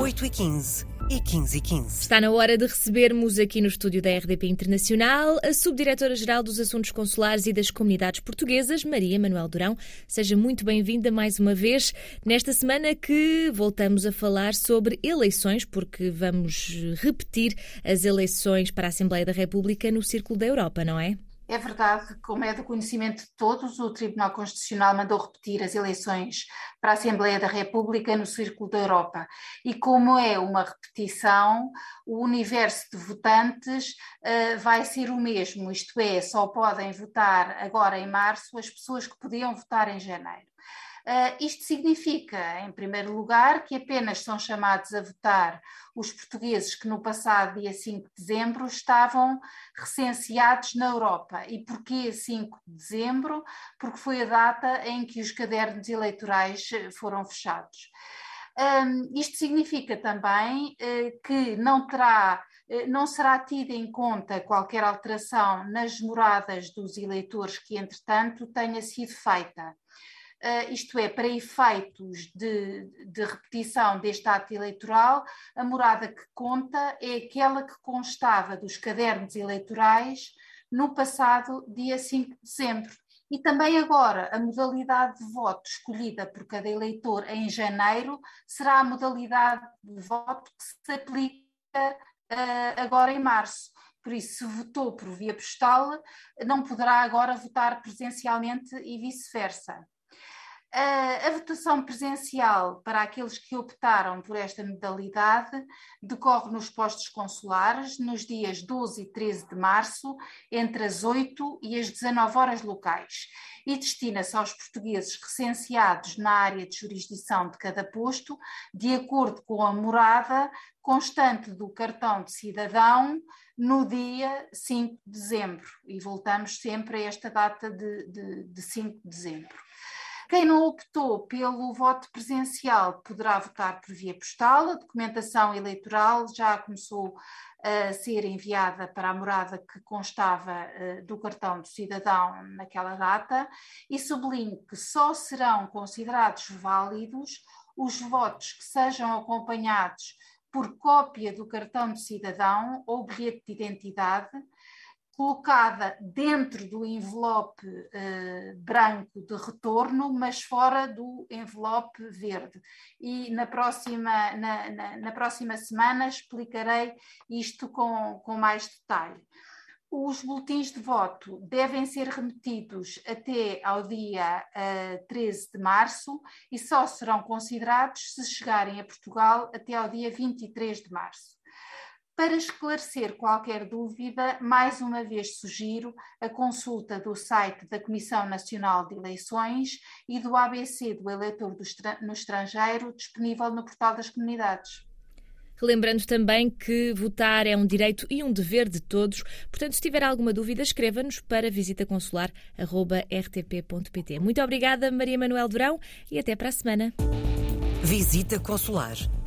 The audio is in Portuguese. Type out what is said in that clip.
8h15 e 15 e 15. Está na hora de recebermos aqui no estúdio da RDP Internacional a Subdiretora-Geral dos Assuntos Consulares e das Comunidades Portuguesas, Maria Manuel Durão. Seja muito bem-vinda mais uma vez nesta semana que voltamos a falar sobre eleições, porque vamos repetir as eleições para a Assembleia da República no Círculo da Europa, não é? É verdade, como é do conhecimento de todos, o Tribunal Constitucional mandou repetir as eleições para a Assembleia da República no Círculo da Europa. E como é uma repetição, o universo de votantes uh, vai ser o mesmo, isto é, só podem votar agora em março as pessoas que podiam votar em janeiro. Uh, isto significa, em primeiro lugar, que apenas são chamados a votar os portugueses que no passado dia 5 de dezembro estavam recenseados na Europa. E porquê 5 de dezembro? Porque foi a data em que os cadernos eleitorais eh, foram fechados. Um, isto significa também uh, que não terá não será tida em conta qualquer alteração nas moradas dos eleitores que, entretanto, tenha sido feita. Uh, isto é, para efeitos de, de, repetição deste ato eleitoral, a morada que conta é aquela que constava dos cadernos eleitorais no passado dia 5 de dezembro. E também agora, a modalidade de voto escolhida por cada eleitor em janeiro será a modalidade de voto que se aplica uh, agora em março. Por isso, se votou por via postal, não poderá agora votar presencialmente e vice-versa. A, votação presencial para aqueles que optaram por esta modalidade decorre nos postos consulares nos dias 12 e 13 de março, entre as 8 e as 19 horas locais, e destina-se aos portugueses recenseados na área de jurisdição de cada posto, de acordo com a morada constante do cartão de cidadão no dia 5 de dezembro. E voltamos sempre a esta data de, de, de 5 de dezembro. Quem não optou pelo voto presencial poderá votar por via postal. A documentação eleitoral já começou a ser enviada para a morada que constava uh, do cartão do cidadão naquela data e sublinho que só serão considerados válidos os votos que sejam acompanhados por cópia do cartão de cidadão ou bilhete de identidade colocada dentro do envelope uh, branco de retorno, mas fora do envelope verde. E na próxima, na, na, na próxima semana explicarei isto com, com mais detalhe. Os boletins de voto devem ser remetidos até ao dia uh, eh, 13 de março e só serão considerados se chegarem a Portugal até ao dia 23 de março. Para esclarecer qualquer dúvida, mais uma vez sugiro a consulta do site da Comissão Nacional de Eleições e do ABC do eleitor do no estrangeiro, disponível no portal das comunidades. Relembrando também que votar é um direito e um dever de todos. Portanto, se tiver alguma dúvida, escreva-nos para visitaconsular.rtp.pt. Muito obrigada, Maria Manuel Durão, e até para a semana. Visita Consular